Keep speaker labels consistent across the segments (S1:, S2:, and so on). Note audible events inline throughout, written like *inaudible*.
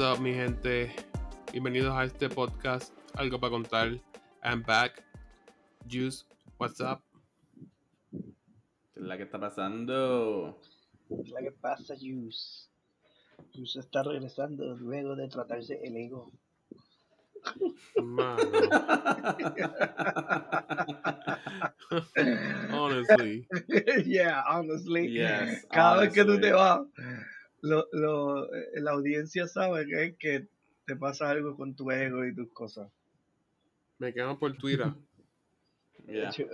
S1: What's up, mi gente? Bienvenidos a este podcast. Algo para contar. I'm back. Juice, what's up?
S2: ¿Qué es la que está pasando?
S3: ¿Qué es la que pasa, Juice? Juice está regresando luego de tratarse el ego.
S1: Mano. *laughs* Honestly.
S3: yeah, honestly.
S2: Yes,
S3: Cada vez que tú
S2: honestly.
S3: te vas, lo, lo, eh, la audiencia sabe que, es que te pasa algo con tu ego y tus cosas.
S1: Me quedo por Twitter. *laughs*
S2: Yeah,
S3: eh,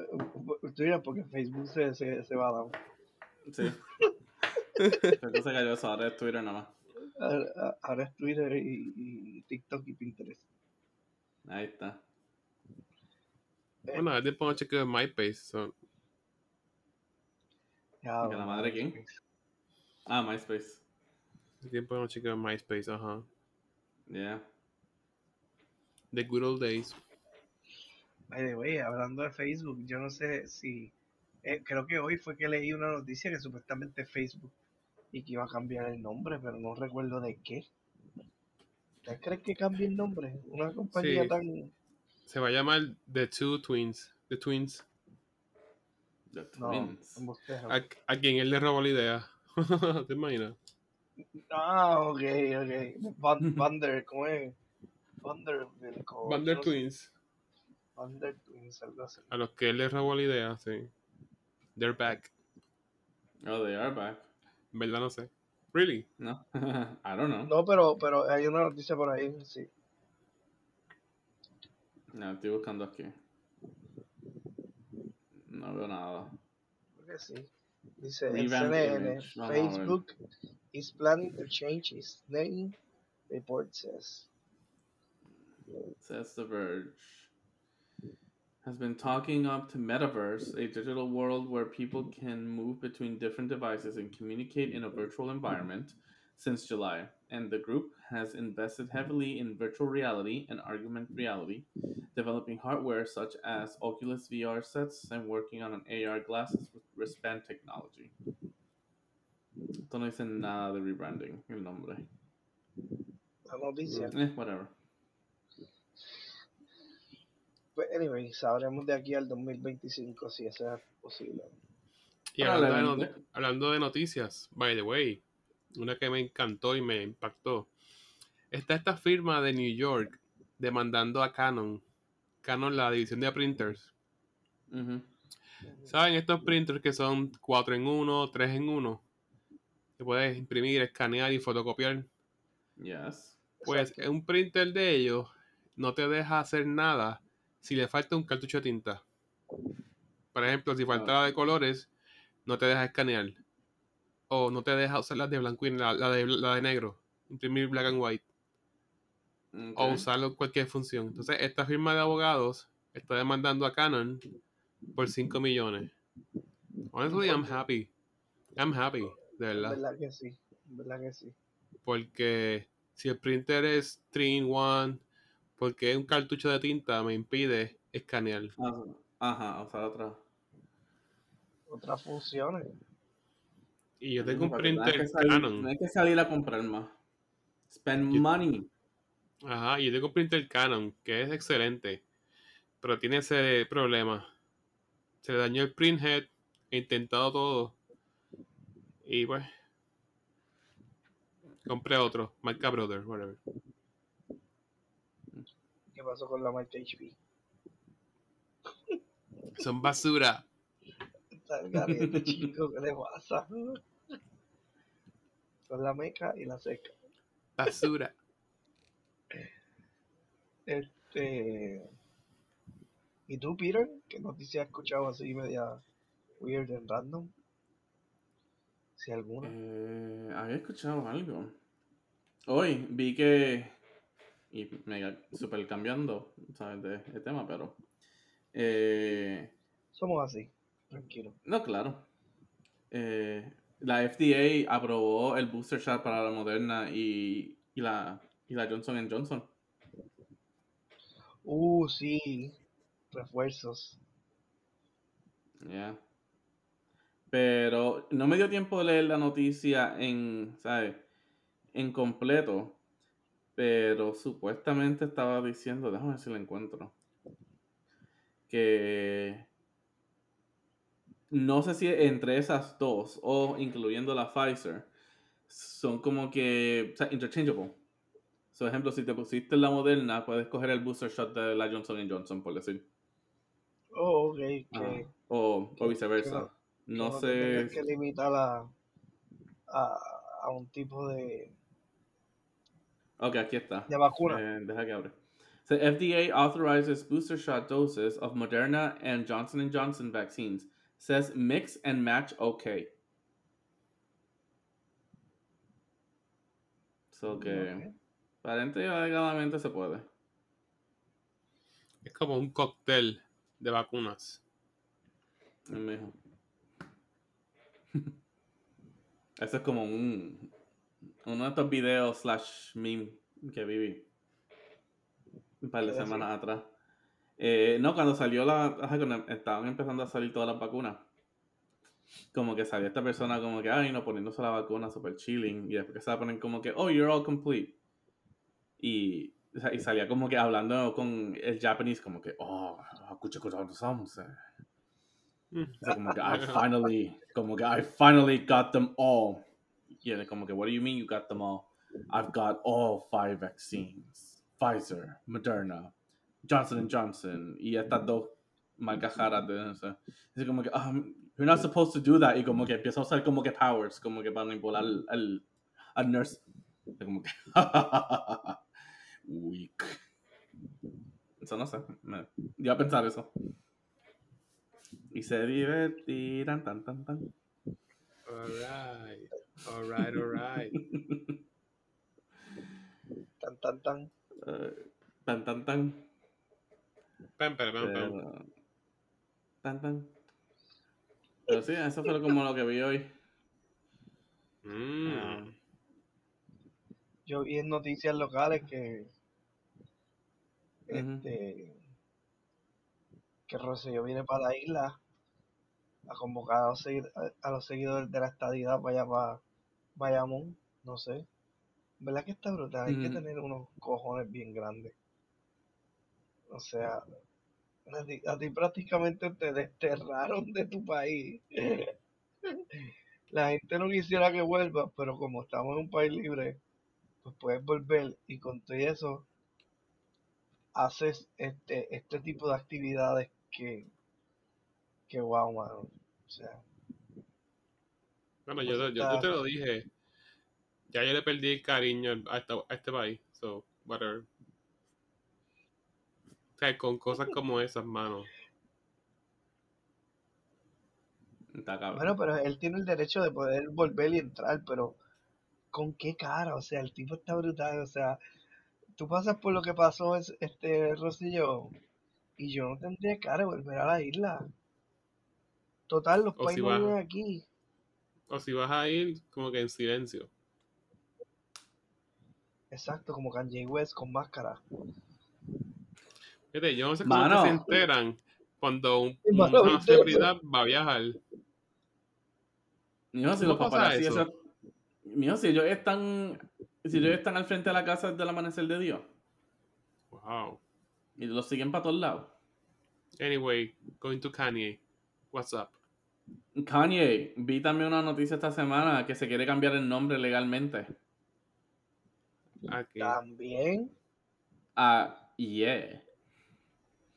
S3: Twitter, porque Facebook se, se, se va a dar.
S2: sí. Entonces cayó eso, ahora es Twitter nada más.
S3: Ahora ahora es Twitter y, y TikTok y Pinterest.
S2: Ahí está.
S1: Bueno, después pongo chequeo en MySpace. So,
S3: Ya,
S2: ¿Que la madre quién? Ah, MySpace.
S1: Hace tiempo no chequeo en MySpace, ajá.
S2: Yeah.
S1: The good old days.
S3: By the way, hablando de Facebook, yo no sé si. eh, creo que hoy fue que leí una noticia que supuestamente Facebook y que iba a cambiar el nombre, pero no recuerdo de qué. ¿Ustedes creen que cambie el nombre? Una compañía
S1: Sí.
S3: tan.
S1: Se va a llamar The Two Twins. The Twins.
S2: The
S3: No,
S2: Twins.
S3: embustero.
S1: A, a quien él le robó la idea. *laughs* ¿Te imaginas?
S3: Ah, ok, ok. Van- Vander, ¿cómo es? Vanderbilt.
S1: Vander Twins.
S3: Vander Twins, algo así.
S1: A los que él le robó la idea, sí. They're back.
S2: Oh, they are back.
S1: En verdad no sé. Really?
S2: No, *laughs* I don't know.
S3: No, pero, pero hay una noticia por ahí, sí.
S2: No, estoy buscando aquí. No veo nada.
S3: Creo que sí. Dice en
S2: Revamp
S3: CNN,
S2: image. Vamos a.
S3: Facebook is planning to change its name, report says.
S2: Says The Verge. Has been talking up to Metaverse, a digital world where people can move between different devices and communicate in a virtual environment, since July. And the group has invested mm-hmm. heavily in virtual reality and augmented mm-hmm. reality, developing hardware such as Oculus VR sets and working on an AR glasses with wristband technology. Esto no dice nada de rebranding, el nombre.
S3: La noticia.
S2: Mm, eh, whatever.
S3: Pues, anyway, sabremos de aquí al 2025 si eso es posible.
S1: Y hablando de, hablando de noticias, by the way, una que me encantó y me impactó. Está esta firma de New York demandando a Canon. Canon, la división de printers. ¿Saben estos printers que son 4 en 1, 3 en 1? Que puedes imprimir, escanear y fotocopiar.
S2: Yes.
S1: Pues
S3: Exacto.
S1: un printer de ellos no te deja hacer nada si le falta un cartucho de tinta. Por ejemplo, si falta la de colores, no te deja escanear. O no te deja usar las de blanco y la, la de, la de negro. Imprimir black and white. O usarlo en cualquier función. Entonces, esta firma de abogados está demandando a Canon por 5 millones. Honestly, I'm happy. I'm happy, de verdad.
S3: verdad que sí, verdad que sí.
S1: Porque si el printer es 3 in 1, porque un cartucho de tinta me impide escanear.
S2: Ah, Ajá, o sea, otra.
S3: Otras funciones.
S1: Y yo tengo un
S2: no
S1: printer
S2: que salir-
S1: Canon.
S2: No hay que salir a comprar más. Spend
S1: Yo-
S2: money.
S1: Ajá, y yo tengo un printer Canon, que es excelente. Pero tiene ese problema. Se le dañó el printhead. He intentado todo. Y pues. Compré otro. Marca Brother, whatever.
S3: ¿Qué pasó con la marca HP?
S1: Son basura.
S3: Está el garete, chico, ¿qué le pasa? Con la meca y la seca.
S1: Basura.
S3: Este. ¿Y tú, Peter? ¿Qué noticia has escuchado así media weird and random? Si alguna.
S2: Eh, había escuchado algo. Hoy vi que. Y mega super cambiando, ¿sabes? De, de tema, pero. Eh,
S3: Somos así, tranquilo.
S2: no, claro. Eh, la FDA aprobó el booster shot para la Moderna y, y la, y la Johnson Johnson.
S3: Uh, sí. Refuerzos.
S2: Yeah. Pero no me dio tiempo de leer la noticia en, ¿sabes? En completo. Pero supuestamente estaba diciendo, déjame ver si lo encuentro, que no sé si entre esas dos o incluyendo la Pfizer son como que o sea, interchangeable. Por ejemplo, si te pusiste la Moderna, puedes coger el booster shot de la Johnson Johnson, por decir.
S3: Oh, ok. Que,
S2: o, o viceversa.
S3: que
S2: no sé.
S3: que limitar a, a, a un tipo de,
S2: Ok, aquí está.
S3: de vacuna.
S2: Eh, deja que abre. So, FDA authorizes booster shot doses of Moderna and Johnson Johnson vaccines. Says mix and match okay. So que
S3: Ok.
S2: Aparente y alegadamente se puede.
S1: Es como un cóctel de vacunas. *laughs*
S2: Eso es como un uno de estos videos slash meme que viví un par de
S3: ¿Qué
S2: semanas atrás. Eh, no, cuando salió la. ajá, cuando estaban empezando a salir todas las vacunas. Como que salió esta persona como que, ay, no, poniéndose la vacuna super chilling. Y después se la ponen como que, oh, you're all complete. Y, o y salía como que hablando con el japonés como que, oh, escucha somos.
S1: Mm.
S2: O como que I *laughs* finally, como que I finally got them all. Y él como que, what do you mean you got them all? I've got all five vaccines. Pfizer, Moderna, Johnson Johnson y estas dos marcas raras de eso. Dice como que, um, you're not supposed to do that. Y como que empieza a usar como que powers, como que para manipular al, al, al nurse. Como que, *laughs* weak. Eso no sé, me dio a pensar eso. Y se divertirán tan tan tan.
S1: Alright. Alright, alright. *laughs*
S3: Tan, tan, tan.
S2: Eh, tan tan tan.
S1: Pam, pam, pam,
S2: tan tan. Pero sí, eso fue como lo que vi hoy.
S1: Mm.
S3: Yo vi en noticias locales que Este que Rosselló viene para la isla a convocar a los, a- seguidores de la estadidad para allá para Bayamón, no sé. ¿Verdad que está brutal? Hay que
S2: Ujú.
S3: tener unos cojones bien grandes. O sea, a ti, a ti prácticamente te desterraron de tu país. La gente no quisiera que vuelvas, pero como estamos en un país libre, pues puedes volver y con todo eso haces este, este tipo de actividades que, que wow, mano. O sea,
S1: Bueno, yo, te- yo, yo te lo dije. Ya yo le perdí el cariño a, esta- a este país. So, whatever. O sea, con cosas como esas, mano.
S3: Bueno, pero él tiene el derecho de poder volver y entrar, pero ¿con qué cara? O sea, el tipo está brutal, o sea, tú pasas por lo que pasó es, este Rosillo y yo no tendría cara de volver a la isla. Total, los países
S1: si
S3: aquí.
S1: O si vas a ir, como que en silencio.
S3: Exacto, como Kanye West con máscara.
S1: Fíjate, yo no sé cómo
S2: Mano.
S1: se enteran cuando un-
S3: mano,
S1: una celebridad va a viajar.
S2: Mijo, si
S1: ¿Cómo
S2: los paparazzi,
S1: eso?
S2: eso- Mijo, si ellos están. Si ellos están al frente de la casa del amanecer de Dios.
S1: Wow.
S2: Y los siguen para todos lados.
S1: Anyway, going to Kanye. What's up?
S2: Kanye, vi también una noticia esta semana que se quiere cambiar el nombre legalmente.
S1: Aquí.
S3: También.
S2: A Yeah.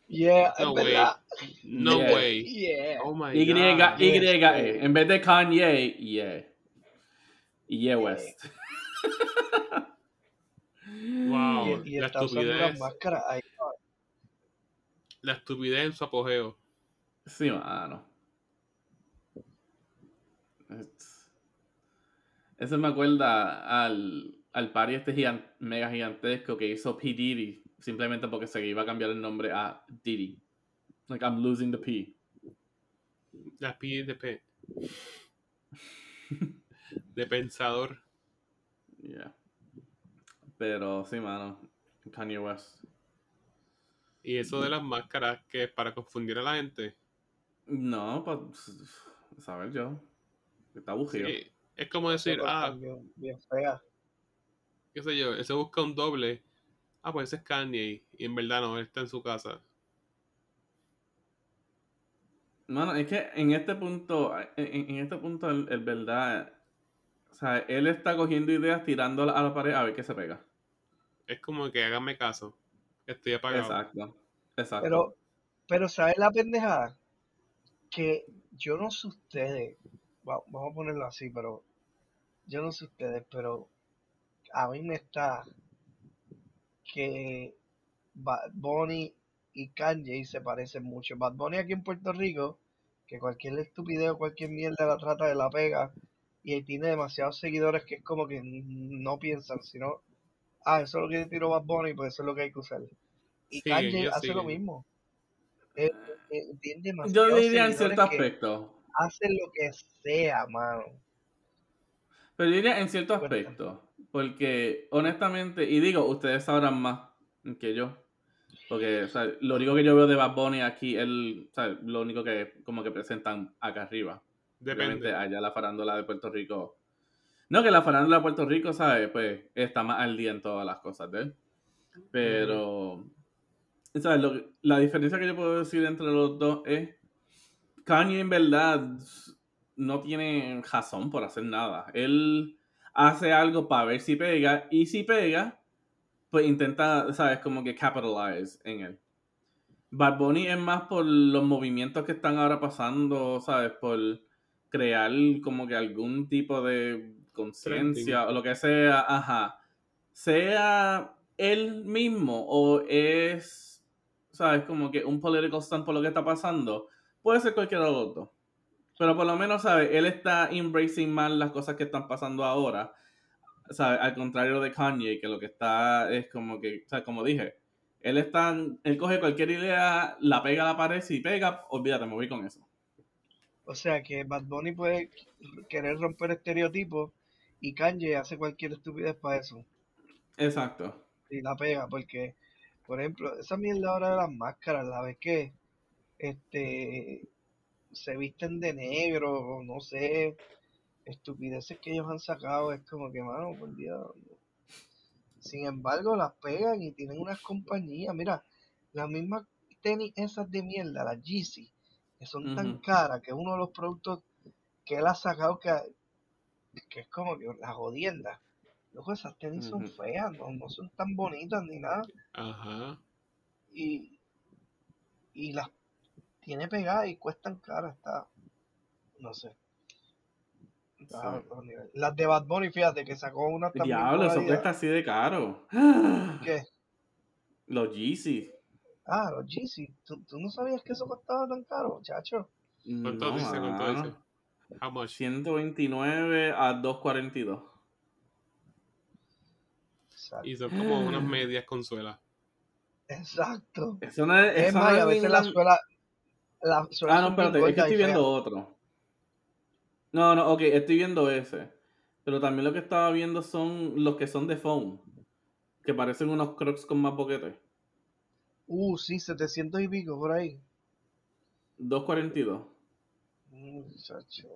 S3: Yeah,
S1: No way.
S3: verdad.
S1: No
S2: Yeah.
S1: way.
S3: Yeah.
S1: Oh my
S2: Y,
S1: god.
S2: Y,
S3: Yes,
S2: E. En vez de Kanye, Yeah. Y Yeah West.
S1: Wow.
S3: Y, y
S1: la estupidez.
S3: las máscaras ahí.
S1: La estupidez en su apogeo.
S2: Sí, mano. Es- Eso me acuerda al, al party este gigan- mega gigantesco que hizo P. Diddy simplemente porque se iba a cambiar el nombre a Diddy. Like, I'm losing the P.
S1: La pi de pe. de pensador.
S2: Yeah. Pero sí, mano. Kanye West.
S1: Y eso de las máscaras que es para confundir a la gente.
S2: No, pues. Saber yo. Está aburrido.
S1: Sí, es como decir,
S3: Pero
S1: ah,
S3: bien fea.
S1: qué sé yo, él se busca un doble. Ah, pues ese es Kanye. Y en verdad no, él está en su casa.
S2: Mano, es que en este punto, en, en este punto, el, el verdad, o sea, él está cogiendo ideas, tirándolas a la pared a ver qué se pega.
S1: Es como que háganme caso. Estoy apagado.
S2: Exacto, exacto.
S3: Pero, pero ¿sabes la pendejada? Que yo no sé ustedes, va- vamos a ponerlo así, pero yo no sé ustedes, pero a mí me está que Bad Bunny y Kanye se parecen mucho. Bad Bunny aquí en Puerto Rico, que cualquier estupidez o cualquier mierda la trata de la pega y él tiene demasiados seguidores que es como que no piensan, sino, ah, eso es lo que tiró Bad Bunny, pues eso es lo que hay que usar. Y
S1: Siguen,
S3: Kanye hace lo mismo. Él- él tiene
S2: Yo diría en cierto aspecto.
S3: hace lo que sea, mano.
S2: Pero yo diría en cierto aspecto. Porque, honestamente, y digo, ustedes sabrán más que yo. Porque, o sea, lo único que yo veo de Bad Bunny aquí, él, o sea, lo único que como que presentan acá arriba.
S1: Depende.
S2: allá la farándula de Puerto Rico. No, que la farándula de Puerto Rico, ¿sabes? Pues está más al día en todas las cosas de él. Pero, ¿sabes? Lo que- la diferencia que yo puedo decir entre los dos es. Kanye en verdad no tiene razón por hacer nada. Él hace algo para ver si pega. Y si pega, pues intenta, ¿sabes? Como que capitalize en él. Bad Bunny es más por los movimientos que están ahora pasando, ¿sabes? Por crear como que algún tipo de conciencia o lo que sea, ajá. Sea él mismo o es, ¿sabes? Como que un political stunt por lo que está pasando. Puede ser cualquiera de los dos. Pero por lo menos, ¿sabes? Él está embracing más las cosas que están pasando ahora. ¿Sabes? Al contrario de Kanye, que lo que está es como que, o sea, como dije, él está, él coge cualquier idea, la pega a la pared, si pega, olvídate, me voy con eso.
S3: O sea que Bad Bunny puede querer romper estereotipos y Kanye hace cualquier estupidez para eso.
S2: Exacto.
S3: Y la pega, porque, por ejemplo, esa mierda ahora de las máscaras, la vez que este se visten de negro, o no sé, estupideces que ellos han sacado, es como que, mano, por Dios. Sin embargo, las pegan y tienen unas compañías. Mira, las mismas tenis esas de mierda, las Yeezy, que son tan caras que uno de los productos que él ha sacado que, que es como que la jodienda. Loco, esas tenis son feas, no, no son tan bonitas ni nada.
S1: Ajá.
S3: Y, y las tiene pegadas y cuestan caras, está. No sé. Está
S2: Sí.
S3: Las de Bad Bunny, fíjate que sacó una también.
S2: Diablo, eso cuesta así de caro.
S3: ¿Qué?
S2: Los Yeezy.
S3: Ah, los Yeezy. ¿Tú, tú no sabías que eso costaba tan caro, muchacho?
S1: ¿Cuánto
S2: No,
S1: dice? ¿Cuánto dice? How much?
S2: 129 a 242.
S3: Exacto.
S1: Y son como unas medias con suela.
S3: Exacto.
S2: Eso no es,
S3: más,
S2: no
S3: a
S2: es
S3: veces la
S2: la-
S3: suela. La suela
S2: Ah, no, espérate, es que estoy viendo otro. No, no, ok, estoy viendo ese. Pero también lo que estaba viendo son los que son de foam. Que parecen unos crocs con más boquetes.
S3: Uh, sí, 700 y pico por ahí.
S2: 242.
S3: Muchacho.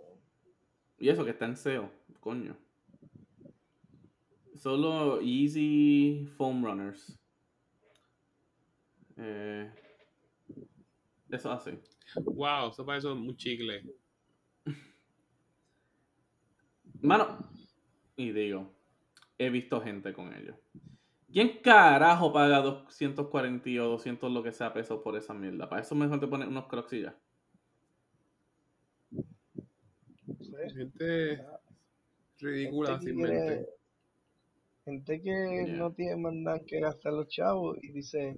S2: Y eso que está en SEO, coño. Solo Easy Foam Runners. Eh, eso así.
S1: Wow, eso parece un chicle.
S2: Mano, y digo, he visto gente con ellos. ¿Quién carajo paga 240 o 200 lo que sea pesos por esa mierda? Para eso mejor te pones unos crocs y ya.
S3: No sé.
S1: Gente ridícula,
S3: Gente que quiere-. Gente que
S2: Yeah.
S3: no tiene más nada que gastar los chavos y dice,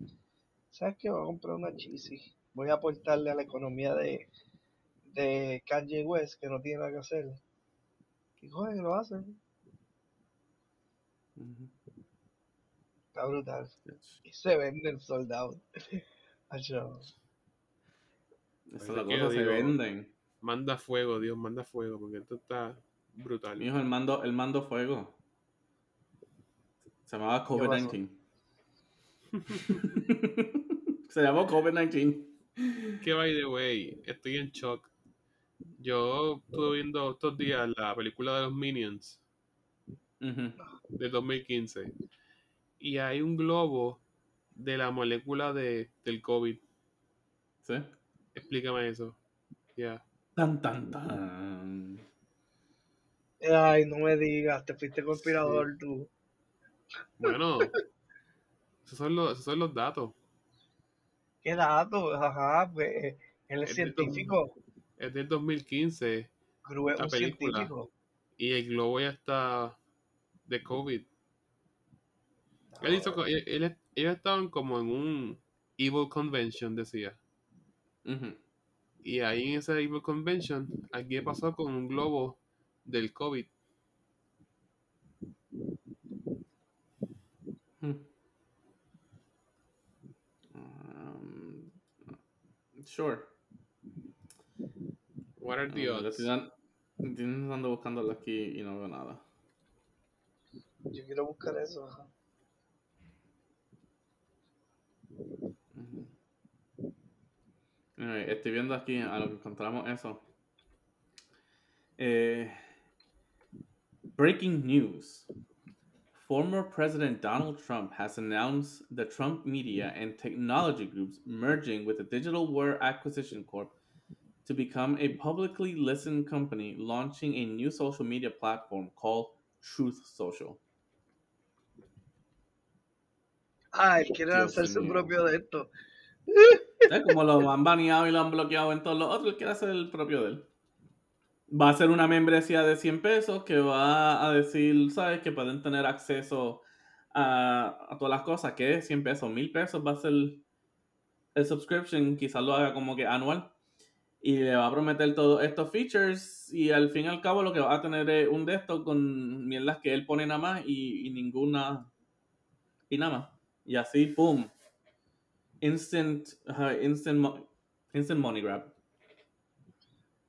S3: ¿sabes qué? Voy a comprar una cheesy. Voy a aportarle a la economía de, de Kanye West, que no tiene nada que hacer. Y joder, lo hacen.
S2: Ujú.
S3: Está brutal. Y se venden soldados. *laughs*
S2: Esa es la
S1: que
S2: cosa, se
S1: digo-
S2: venden.
S1: Manda fuego, Dios, manda fuego, porque esto está brutal.
S2: Mi hijo, el mando, el mando fuego. Se llamaba
S3: pasó?
S2: COVID-19. *laughs* Se llamó COVID-19.
S1: Que by the way, estoy en shock. Yo estuve viendo estos días la película de los Minions.
S2: Ujú.
S1: de 2015. Y hay un globo de la molécula de, del COVID.
S2: ¿Sí?
S1: Explícame eso. Ya.
S2: Tan, tan, tan.
S3: Ay, no me digas, te fuiste conspirador tú.
S1: Bueno, esos son los, esos son los datos.
S3: ¿Qué dato? Ajá, pues él es
S1: Es del
S3: científico.
S1: Es del 2015
S3: Gru es
S1: la
S3: un
S1: película.
S3: científico.
S1: y el globo ya está de COVID. Él hizo él- él- ellos estaban como en un Evil Convention, decía. Y ahí en ese Evil Convention, aquí pasó con un globo del COVID.
S2: Hmm. Um, sure.
S1: What are the
S2: Ah,
S1: odds?
S2: estoy dan- estoy intentando buscándolo aquí y no veo nada.
S3: Yo quiero buscar eso.
S2: Anyway, estoy viendo aquí a lo que encontramos eso. Eh, breaking news. Former President Donald Trump has announced the Trump Media and Technology Groups merging with the Digital War Acquisition Corp to become a publicly listed company launching a new social media platform called Truth Social.
S3: Ah, él quiere lanzar su propio de esto. *laughs*
S2: Como lo han baneado y lo han bloqueado en todos los otros, él quiere hacer el propio de él. Va a ser una membresía de 100 pesos que va a decir, ¿sabes? Que pueden tener acceso a, todas las cosas. que es 100 pesos? 1000 pesos va a ser el subscription. Quizás lo haga como que anual. Y le va a prometer todos estos features. Y al fin y al cabo lo que va a tener es un de con mierdas que él pone nada más y, y ninguna. Y nada más. Y así, ¡pum! Instant, ajá, instant, mo- instant money grab.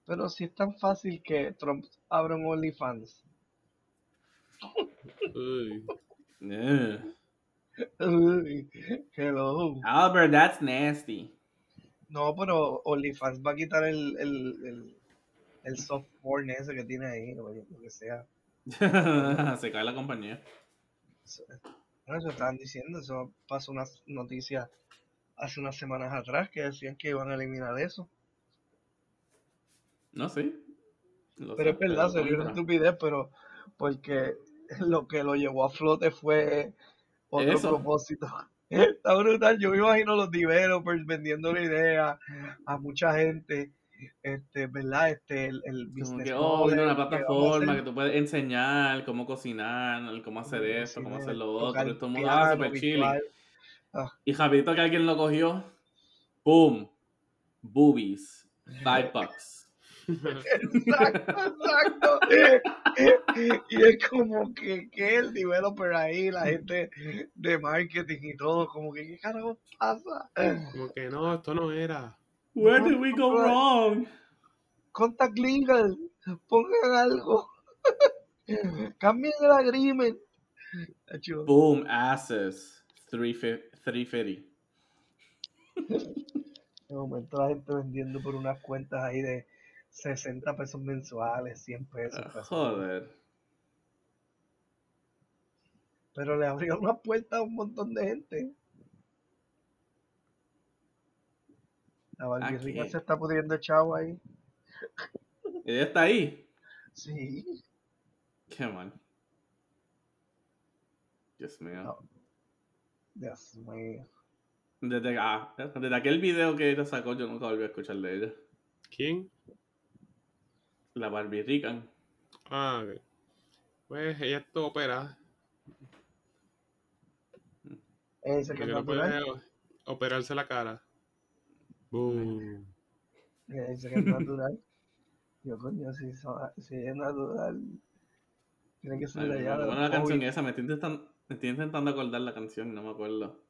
S3: Pero si es tan fácil que Trump abra un OnlyFans.
S1: Uy.
S3: Hello.
S2: Albert, that's nasty.
S3: No, pero OnlyFans va a quitar el, el, el, el soft porn ese que tiene ahí, lo que sea. *laughs*
S2: Se cae la compañía.
S3: Eso, bueno, eso estaban diciendo, eso pasó una noticia hace unas semanas atrás que decían que iban a eliminar eso.
S2: No sé. Lo
S3: Pero
S2: sé,
S3: es verdad, sería una estupidez, pero porque lo que lo llevó a flote fue otro
S2: Eso.
S3: propósito. *laughs* Está brutal, yo me imagino los developers vendiendo la idea a mucha gente, este, ¿verdad? Este, el, el business
S2: que, oh, una
S3: model, que vamos a
S2: plataforma
S3: hacer
S2: que tú puedes enseñar cómo cocinar, cómo hacer esto, cómo hacer lo otro. y Todo el mundo,
S3: piano,
S2: ah. Y rapidito que alguien lo cogió, boom, boobies, five bucks.
S3: Exacto, exacto. y es como que, que el developer ahí, la gente de marketing y todo, como que, ¿qué carajo pasa?
S1: Como que no, esto no era.
S2: Where did we go wrong?
S3: Contact legal, pongan algo. Cambien el agreement.
S2: Boom, asses, 350.
S3: De momento la gente vendiendo por unas cuentas ahí de 60 pesos mensuales, 100 pesos.
S2: Ah,
S3: pesos.
S2: Joder.
S3: Pero le abrió una puerta a un montón de gente. La
S2: qué?
S3: se está pudriendo chavo ahí.
S2: Ella está ahí.
S3: Sí.
S2: Qué mal. Dios mío.
S3: No. Dios mío.
S2: Desde, ah, desde aquel video que ella sacó, yo nunca volví a escuchar de ella.
S1: ¿Quién?
S2: La Barbie Rican.
S1: Ah, ok. Pues ella está operada.
S3: Ese que
S1: no puede operarse la cara. Boom.
S3: Ese que es natural. *laughs* Yo, coño, si, si es natural. Tiene que ser allá. los
S2: la canción esa, me estoy, intentando, estoy intentando acordar la canción, no me acuerdo.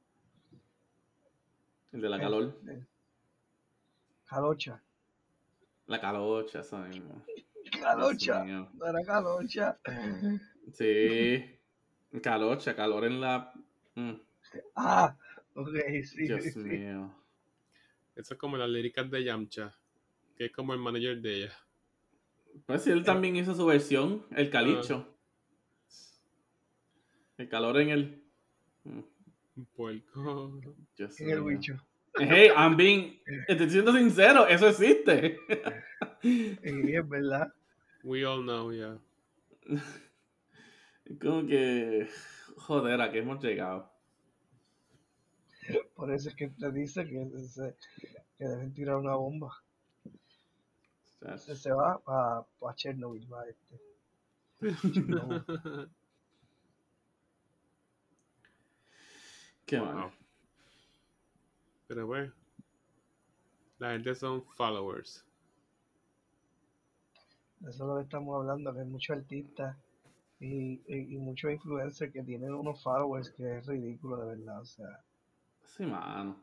S2: El de la calor.
S3: Calocha.
S2: La calocha, esa misma.
S3: Calocha. No era calocha.
S2: Sí. Calocha, calor en la. Mm,
S3: Ah, ok, sí.
S2: Dios
S3: sí. *laughs*
S2: mío.
S1: Eso es como las líricas de Yamcha, que es como el manager de ella.
S2: Pues sí, él también hizo su versión, el calicho. El calor en el. Mm,
S1: Un puerco.
S3: En el bicho.
S2: Hey, I'm being. *laughs* Estoy siendo sincero, eso existe.
S3: Y es verdad.
S1: We all know, yeah. *laughs*
S2: Como que. Joder, a qué hemos llegado.
S3: Por eso es que te dice que, se- que deben tirar una bomba. Se, se va para Chernobyl, va este. *laughs* Chernobyl.
S2: Qué
S1: Wow.
S2: mal.
S1: Pero bueno. La gente son followers.
S3: Eso es lo que estamos hablando, que hay muchos artistas y, y, y muchos influencers que tienen unos followers que es ridículo de verdad. O sea,
S2: Sí, mano.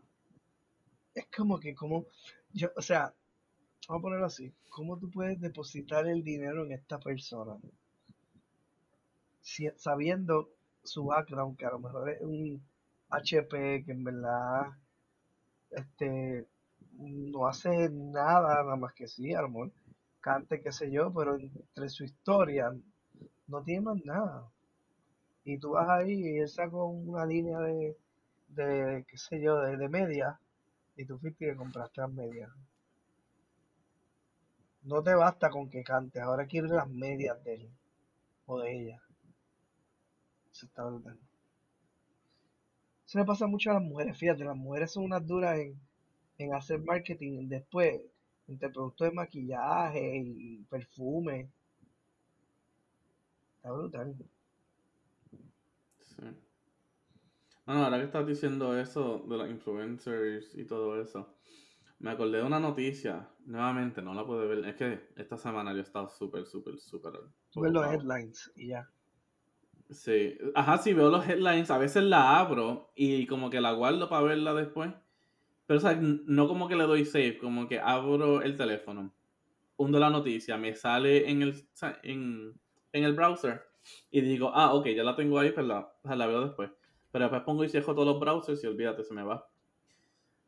S3: es como que, como, yo, o sea, vamos a ponerlo así, ¿cómo tú puedes depositar el dinero en esta persona? Si- sabiendo su background, que a lo mejor es un HP que en verdad este no hace nada, nada más que sí, a lo mejor cante, qué sé yo, pero entre su historia no tiene más nada. Y tú vas ahí y él sacó una línea de, de qué sé yo, de, de media, y tú fuiste le compraste las medias. No te basta con que cante, ahora quieres las medias de él o de ella. Eso está brutal. Eso le pasa mucho a las mujeres, fíjate, las mujeres son unas duras en, en hacer marketing después, entre productos de maquillaje y perfume. Está brutal.
S2: Sí. Bueno, ahora que estás diciendo eso de los influencers y todo eso, me acordé de una noticia. Nuevamente, no la pude ver. Es que esta semana yo he estado súper, súper, súper.
S3: Ves los headlines y ya.
S2: Sí, ajá, sí veo los headlines, a veces la abro y como que la guardo para verla después. Pero, o sea, no como que le doy save, como que abro el teléfono, hundo la noticia, me sale en el, en, en el browser y digo, ah, ok, ya la tengo ahí, pero la, o sea, la veo después. Pero después pongo y cierro todos los browsers y olvídate, se me va.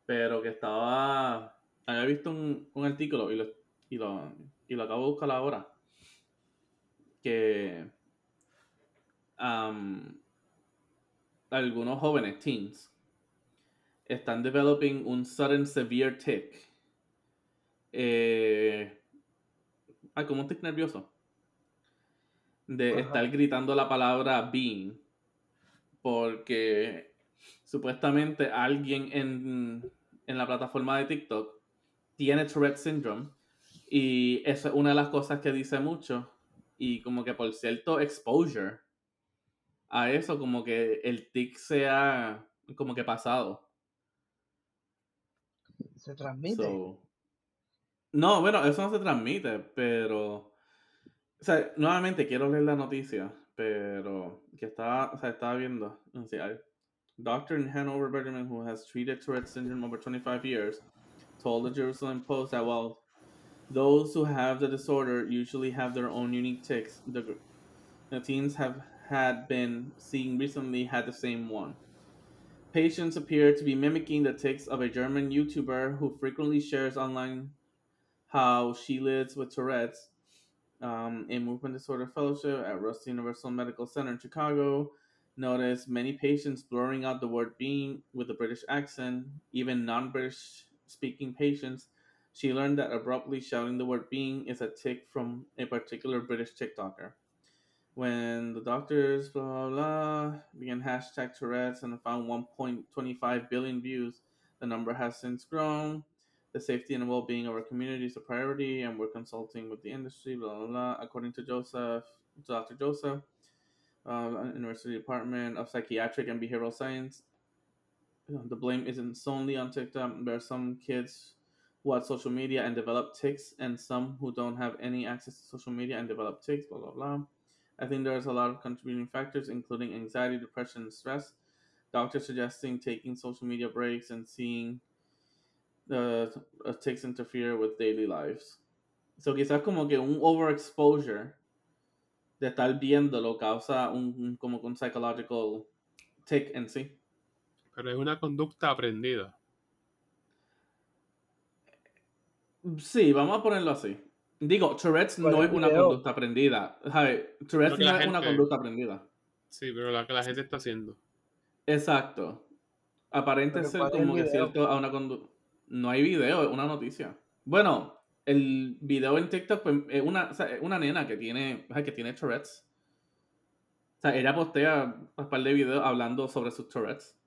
S2: Pero que estaba, había visto un, un artículo y lo, y, lo, y lo acabo de buscar ahora. Que um, algunos jóvenes, teens, están developing un sudden severe tic. Eh, ah, como un tic nervioso. De
S3: Ajá.
S2: estar gritando la palabra being. Porque supuestamente alguien en, en la plataforma de TikTok tiene Tourette Syndrome. Y eso es una de las cosas que dice mucho. Y como que por cierto exposure a eso, como que el tic sea como que pasado.
S3: Se transmite.
S2: So- no, bueno, eso no se transmite, pero. O sea, nuevamente quiero leer la noticia, pero que estaba, o sea, estaba viendo. o sea, hay- Doctor in Hanover, Bergman, who has treated Tourette syndrome over 25 years, told the Jerusalem Post that while those who have the disorder usually have their own unique tics, the, the teens have had been seeing recently had the same one. Patients appear to be mimicking the tics of a German YouTuber who frequently shares online how she lives with Tourette's. Um, a movement disorder fellowship at Rusty Universal Medical Center in Chicago noticed many patients blurring out the word being with a British accent, even non British speaking patients. She learned that abruptly shouting the word being is a tic from a particular British TikToker. When the doctors blah blah blah began hashtag Tourette's and found 1.25 billion views, the number has since grown. The safety and well-being of our community is a priority, and we're consulting with the industry. Blah blah blah. According to Joseph, Dr. Joseph, uh, University Department of Psychiatric and Behavioral Science, the blame isn't solely on TikTok. There are some kids who have social media and develop tics, and some who don't have any access to social media and develop tics. Blah blah blah. I think there's a lot of contributing factors, including anxiety, depression, and stress. Doctors suggesting taking social media breaks and seeing the uh, tics interfere with daily lives. So quizás como que un overexposure de estar viéndolo causa un, un- como un psychological tic en sí.
S1: Pero es una conducta aprendida.
S2: Sí, vamos a ponerlo así. Digo, Tourette's
S3: ¿Cuál
S2: no
S3: es
S2: una
S3: video?
S2: conducta aprendida. ¿sabes? Tourette's
S1: No
S2: es una conducta aprendida.
S1: Sí, pero la que la gente está haciendo.
S2: Exacto. Aparente ser
S3: ¿cuál es el
S2: como que cierto a una condu- No hay video, es una noticia. Bueno, el video en TikTok pues, es una, o sea, es una nena que tiene, que tiene Tourette's. O sea, ella postea un par de videos hablando sobre sus Tourette's.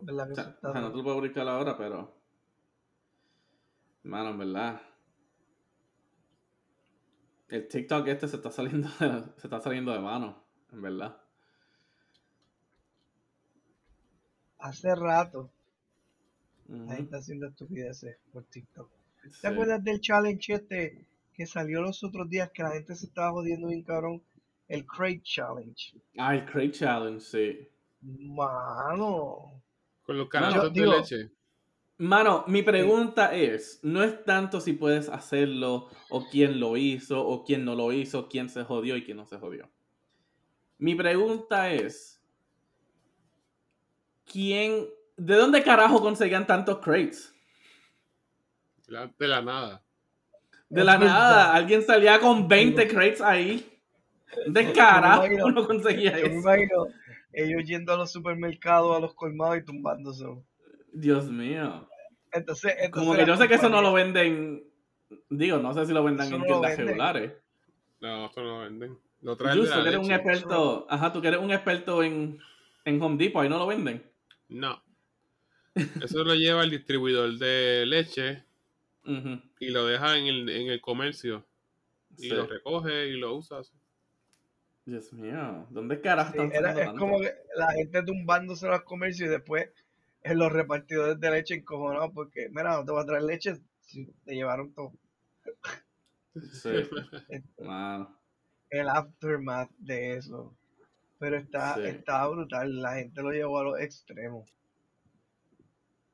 S3: ¿Verdad que
S2: O sea,
S3: eso está
S2: o sea, no te lo puedo publicar ahora, pero. Mano, en verdad. El TikTok este se está saliendo de, *laughs* se está saliendo de mano, en verdad.
S3: Hace rato
S2: Ujú.
S3: la gente haciendo estupideces por TikTok. ¿Te
S2: Sí.
S3: acuerdas del challenge este que salió los otros días que la gente se estaba jodiendo bien cabrón? El Crate Challenge.
S2: Ah, el Crate Challenge, sí.
S3: Mano.
S1: Con los
S3: Yo
S1: canastos de
S3: digo-
S1: leche.
S2: Mano, mi pregunta es, no es tanto si puedes hacerlo, o quién lo hizo, o quién no lo hizo, quién se jodió y quién no se jodió. Mi pregunta es, ¿quién, de dónde carajo conseguían tantos crates?
S1: De la, de la nada.
S2: De la *laughs* nada, alguien salía con 20 crates ahí. *laughs* De carajo uno conseguía
S3: Yo me
S2: eso.
S3: imagino ellos yendo a los supermercados, a los colmados y tumbándose.
S2: Dios mío.
S3: Entonces, entonces
S2: Como que yo sé que eso no lo venden, digo, no sé si lo vendan
S3: Eso
S2: en
S3: no
S2: tiendas regulares.
S1: No, esto no lo venden. Lo traen de
S2: Justo,
S1: la
S2: que eres un experto, ajá, tú que eres un experto en, en Home Depot, ahí no lo venden.
S1: No. Eso lo lleva el distribuidor de leche *laughs* y lo deja en el, en el comercio. Y
S2: sí.
S1: lo recoge y lo usa.
S2: Dios mío, ¿dónde carajo
S3: Sí,
S2: están
S3: era- es
S2: tanto?
S3: como que la gente tumbándose los comercios y después *laughs* los repartidores de leche encojonados porque, mira, no te voy a traer leche si te llevaron todo.
S2: Sí.
S3: El aftermath de eso. Pero está,
S2: Sí.
S3: está brutal, la gente lo llevó a los extremos.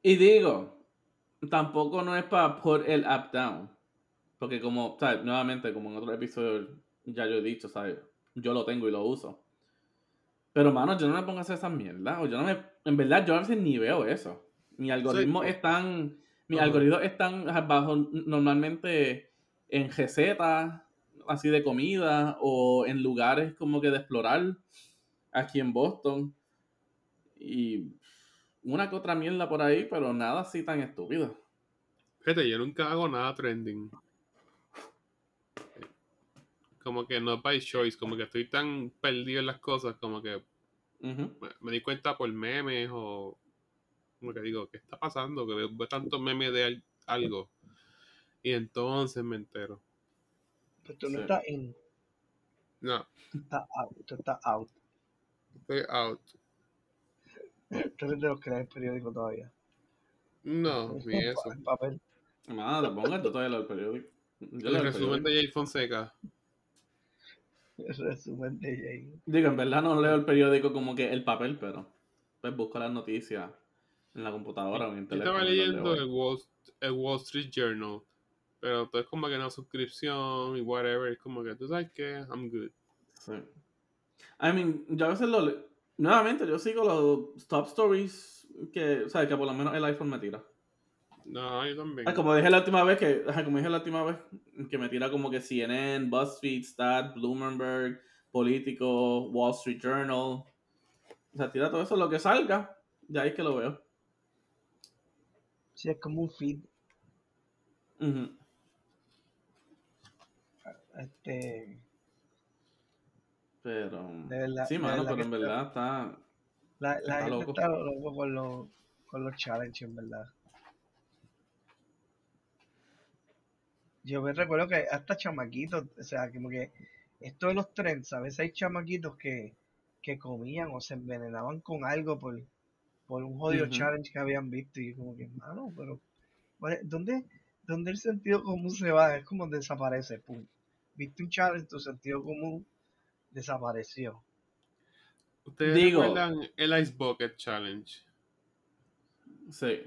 S2: Y digo, tampoco no es para put el app down. Porque como, ¿sabes? Nuevamente, como en otro episodio ya yo he dicho, ¿sabes? Yo lo tengo y lo uso. Pero, mano, yo no me pongo a hacer esa mierda. O yo no me... En verdad, yo a veces ni veo eso. Mi algoritmo
S1: Sí.
S2: están... Mis
S3: Ajá.
S2: algoritmos están bajo normalmente en recetas así de comida o en lugares como que de explorar aquí en Boston. Y una que otra mierda por ahí, pero nada así tan estúpido.
S1: Fíjate, yo nunca hago nada trending. Como que no by choice, como que estoy tan perdido en las cosas, como que me, me di cuenta por memes o como que digo, ¿qué está pasando? Que veo, veo tantos memes de al- algo. Y entonces me entero.
S3: Pues tú no
S2: Sí.
S3: estás in,
S1: No,
S3: estás out, tú estás out.
S1: estoy out.
S3: Tú eres de los que el periódico todavía.
S1: No, *laughs* ni eso.
S3: El papel.
S2: Mano, te pongas tú todavía el periódico.
S1: El
S2: el
S1: resumen
S2: periódico.
S1: de Jay Fonseca. *laughs*
S3: El resumen de Jay.
S2: Digo, en verdad no leo el periódico como que el papel, pero pues busco las noticias en la computadora o en el
S1: Yo
S2: teléfono.
S1: estaba leyendo
S2: leo
S1: el Wall, el Wall Street Journal, pero es como que una suscripción y whatever. Es como que tú sabes que I'm good.
S2: Sí. I mean, yo a veces lo le- Nuevamente, yo sigo los top stories que, o sea, que por lo menos el iPhone me tira.
S1: No, yo también.
S2: Ah, como dije la última vez que, como dije la última vez que me tira como que CNN, BuzzFeed, Stat, Bloomberg, Político, Wall Street Journal. O sea, tira todo eso lo que salga, de ahí es que lo veo.
S3: Sí, es como un feed. Este,
S2: Pero
S3: De verdad-
S2: sí, mano, pero en verdad está
S3: la, la
S2: Está
S3: gente
S2: loco.
S3: está loco con los, con los challenges, en verdad. Yo me recuerdo que hasta chamaquitos, o sea, como que esto de los trends, a veces hay chamaquitos que, que comían o se envenenaban con algo por, por un jodido challenge que habían visto y como que, mano, pero ¿cuál es- ¿dónde, ¿dónde el sentido común se va? Es como desaparece, pum. Viste un challenge, tu sentido común desapareció.
S1: ¿Ustedes
S2: Digo-
S1: recuerdan el Ice Bucket Challenge?
S2: sí.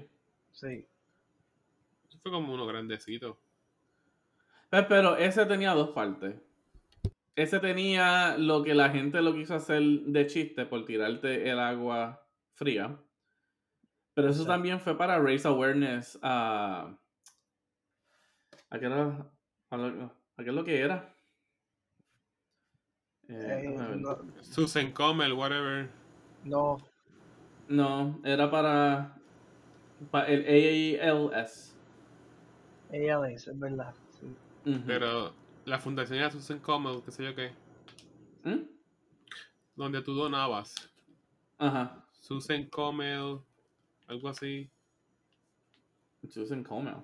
S3: Sí.
S1: Eso fue como uno grandecito.
S2: Pues, pero ese tenía dos partes. Ese tenía lo que la gente lo quiso hacer de chiste por tirarte el agua fría. Pero eso también fue para raise awareness a. ¿A qué era? ¿A lo, a qué es lo que era? Eh,
S3: Eh,
S2: ver.
S3: no,
S1: Susan Comel, whatever.
S3: no,
S2: No, era para, para el AALS.
S3: ella es, es verdad.
S1: Pero la fundación era Susan Comel, qué sé yo qué.
S2: ¿Mm?
S1: Donde tú donabas.
S2: Ajá.
S1: Susan algo así.
S2: Susan Comel.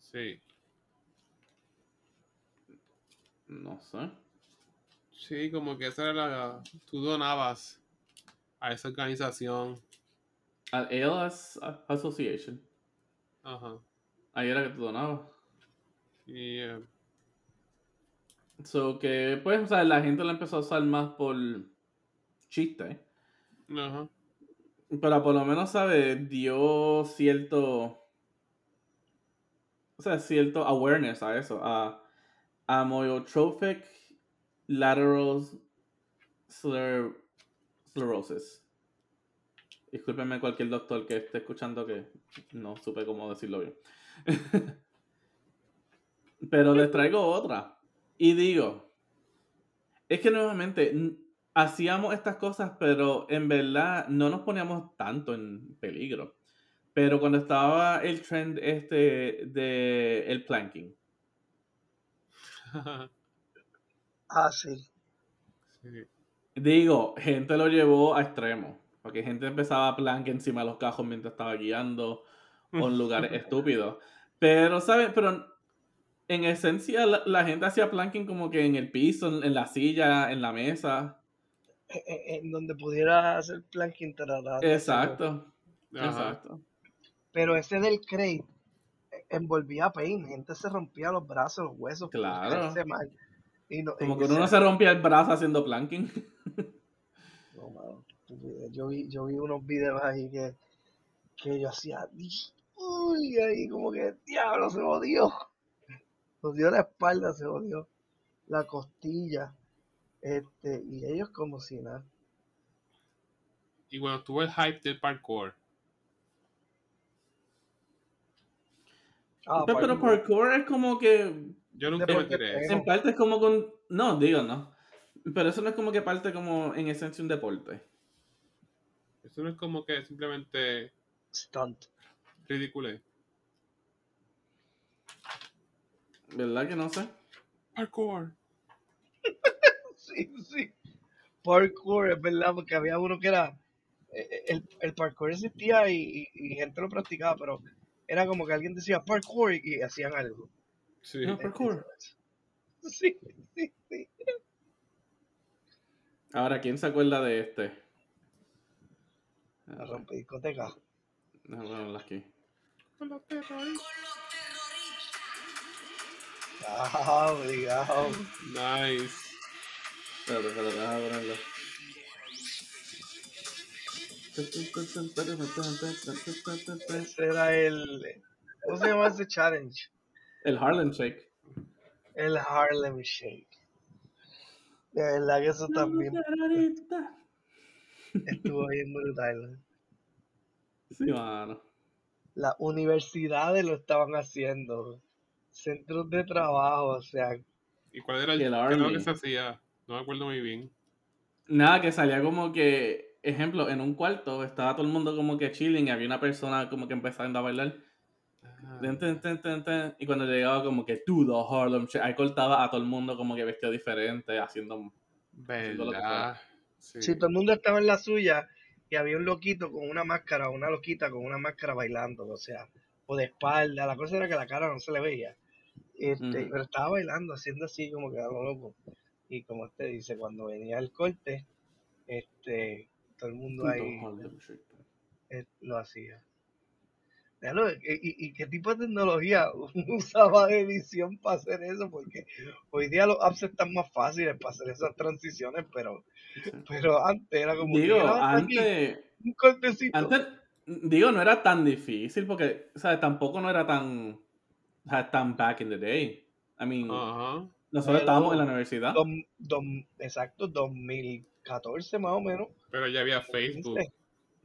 S1: Sí.
S2: No sé.
S1: Sí, como que esa era la. Tú donabas a esa organización.
S2: Al ALS Association.
S1: Ajá.
S2: Ahí era que tú donabas.
S1: Y eh,
S2: So que, pues, o sea, la gente la empezó a usar más por chiste.
S1: ajá.
S2: Pero por lo menos, ¿sabes? Dio cierto. O sea, cierto awareness a eso. A amyotrophic lateral scler- sclerosis. Discúlpenme cualquier doctor que esté escuchando que no supe cómo decirlo bien. *laughs* Pero les traigo otra. Y digo, es que nuevamente hacíamos estas cosas, pero en verdad no nos poníamos tanto en peligro. Pero cuando estaba el trend este de el planking, *laughs*
S3: Ah, sí.
S1: sí.
S2: digo, gente lo llevó a extremo. Porque gente empezaba a plank encima de los cajos mientras estaba guiando o en lugares *laughs* estúpidos. Pero, ¿sabes? Pero en esencia la, la gente hacía planking como que en el piso, en, en la silla, en la mesa.
S3: En, en- Eh, en donde pudiera hacer planking. hacerlo.
S2: Exacto.
S1: Ajá.
S2: Exacto.
S3: Pero ese del crate envolvía pain. Gente se rompía los brazos, los huesos.
S2: Claro.
S3: mal. Y no,
S2: Como
S3: y
S2: que uno se rompía el brazo haciendo planking. *laughs*
S3: No, mano, estupidez. Yo vi, yo vi unos videos ahí que, que yo hacía, uy, ahí como que, diablo, se jodió. Se jodió la espalda, se jodió la costilla. Este, y ellos como si nada.
S1: Y bueno, tuvo el hype del parkour.
S3: Ah,
S2: Pero, pero
S3: parkour.
S2: parkour es como que.
S1: Yo nunca me eso.
S2: En parte es como con. No, digo, no. Pero eso no es como que parte como en esencia un deporte.
S1: Eso no es como que simplemente
S3: Stunt.
S1: ridículo.
S2: ¿Verdad que no sé?
S1: Parkour. *laughs*
S3: Sí, sí. Parkour, es verdad, porque había uno que era. eh, El, el parkour existía y, y- y gente lo practicaba, pero era como que alguien decía parkour y, y hacían algo.
S1: Sí.
S2: No. Parkour. *laughs*
S3: Sí, sí, sí.
S2: Ahora, ¿quién se acuerda de este?
S3: La rompe discoteca.
S2: Déjame ponerla aquí.
S1: Con los terroristas.
S3: Ah, obligado.
S1: Nice.
S2: Espérate, espérate, ponerlo.
S3: Ese era el. ¿Cómo se llama ese challenge?
S2: El Harlem Shake.
S3: El Harlem Shake. De verdad que eso también estuvo bien brutal.
S2: Sí, mano.
S3: Las universidades lo estaban haciendo. Centros de trabajo, o sea,
S1: ¿Y cuál era el,
S2: el
S1: que se hacía? No me acuerdo muy bien.
S2: Nada, que salía como que, ejemplo, en un cuarto estaba todo el mundo como que chilling y había una persona como que empezando a bailar.
S1: Ah,
S2: Ten, ten, ten, ten, ten, y cuando llegaba como que tú, Harlem Shake, ahí cortaba a todo el mundo como que vestido diferente, haciendo... haciendo lo que.
S1: Sí.
S3: si todo el mundo estaba en la suya y había un loquito con una máscara, o una loquita con una máscara bailando, o sea, o de espalda, la cosa era que la cara no se le veía. Este. Pero estaba bailando, haciendo así como que loco. Y como usted dice, cuando venía el corte, este, todo el mundo ahí eh, lo hacía. Déjalo, ¿y, y, qué tipo de tecnología *laughs* usaba de edición para hacer eso? Porque hoy día los apps están más fáciles para hacer esas transiciones, pero, pero antes era como que
S2: Digo,
S3: aquí,
S2: antes,
S3: un cortecito.
S2: antes, digo, no era tan difícil porque, sea, tampoco no era tan, sea, tan back in the day. I mean,
S1: Ajá.
S2: nosotros
S3: Pero-
S2: estábamos en la universidad.
S3: Dom- dom- exacto, 2014 más o menos.
S1: Pero ya había Facebook.
S3: 15.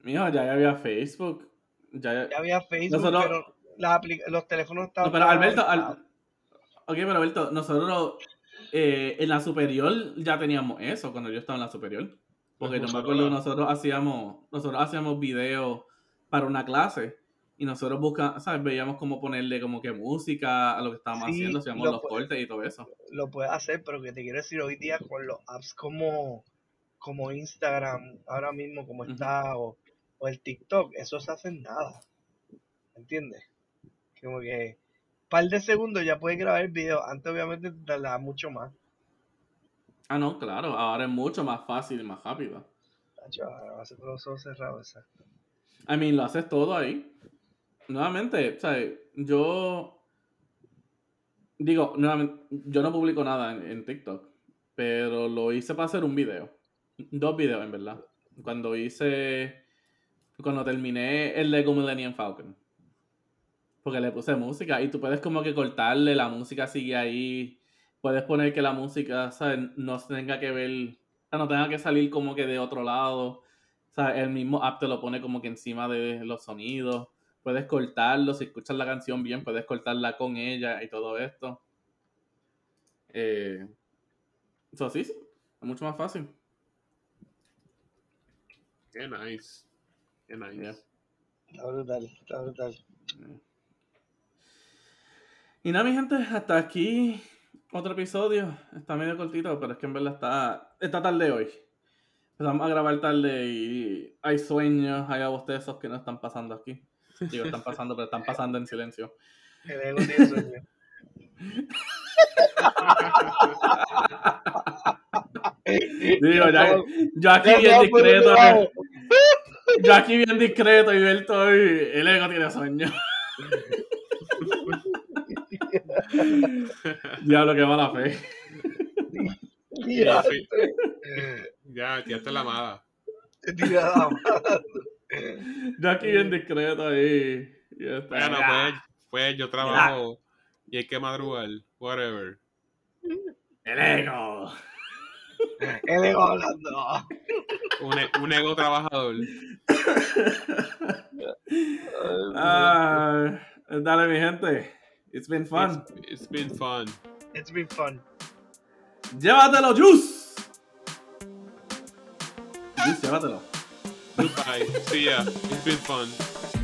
S2: Mijo, ya había Facebook. Ya,
S3: Ya había Facebook,
S2: Nosotros-
S3: pero las los teléfonos estaban...
S2: No, pero Alberto, al- ok, pero Alberto, nosotros eh, en la superior ya teníamos eso cuando yo estaba en la superior. Porque no me acuerdo, nosotros hacíamos, nosotros hacíamos videos para una clase y nosotros buscamos, ¿sabes? Veíamos cómo ponerle como que música a lo que estábamos
S3: Sí,
S2: haciendo, hacíamos
S3: lo
S2: los cortes y todo eso.
S3: Lo puedes hacer, pero que te quiero decir hoy día con los apps como, como Instagram, ahora mismo como está, o, o el TikTok, eso se hace en nada. ¿Entiendes? Como que par de segundos ya puedes grabar el video. Antes obviamente tardaba mucho más.
S2: Ah, no, claro, ahora es mucho más fácil y más rápido.
S3: Tacho, ahora va a ser exacto.
S2: I mean, lo haces todo ahí. Nuevamente, ¿sabes? Yo. Digo, nuevamente, yo no publico nada en, TikTok, pero lo hice para hacer un video. Dos videos, en verdad. Cuando hice. Cuando terminé el Lego Millennium Falcon. Porque le puse música y tú puedes como que cortarle, la música sigue ahí. Puedes poner que la música, ¿sabes? No tenga que ver. No tenga que salir como que de otro lado. O el mismo app te lo pone como que encima de los sonidos. Puedes cortarlo, si escuchas la canción bien, puedes cortarla con ella y todo esto. Eh, eso sí, sí, es mucho más fácil.
S1: Qué nice. Qué nice.
S2: Yeah.
S3: Está brutal, está brutal.
S2: Y nada, mi gente, hasta aquí otro episodio. Está medio cortito, pero es que en verdad está, está tarde hoy. Empezamos a grabar tarde y hay sueños, hay bostezos que no están pasando aquí. Digo, están pasando, pero están pasando en silencio.
S3: El ego tiene sueño.
S2: Digo, ya, yo aquí
S3: Ya
S2: bien discreto. Yo aquí bien discreto y Berto y el ego tiene sueño. *laughs* Diablo, qué mala fe.
S1: Sí. Ya, tiraste la mala.
S3: tira la mano. *laughs*
S2: Yo aquí bien discreto ahí. este,
S1: Bueno, pues, pues yo trabajo y hay que madrugar. Whatever.
S2: El ego. *laughs*
S3: El ego hablando.
S1: Un, e- un ego trabajador.
S2: Dale, mi gente. It's been fun.
S1: It's, it's been fun.
S3: It's been fun.
S2: Llévatelo, Juice. Juice, llévatelo.
S1: Goodbye. See ya. It's been fun.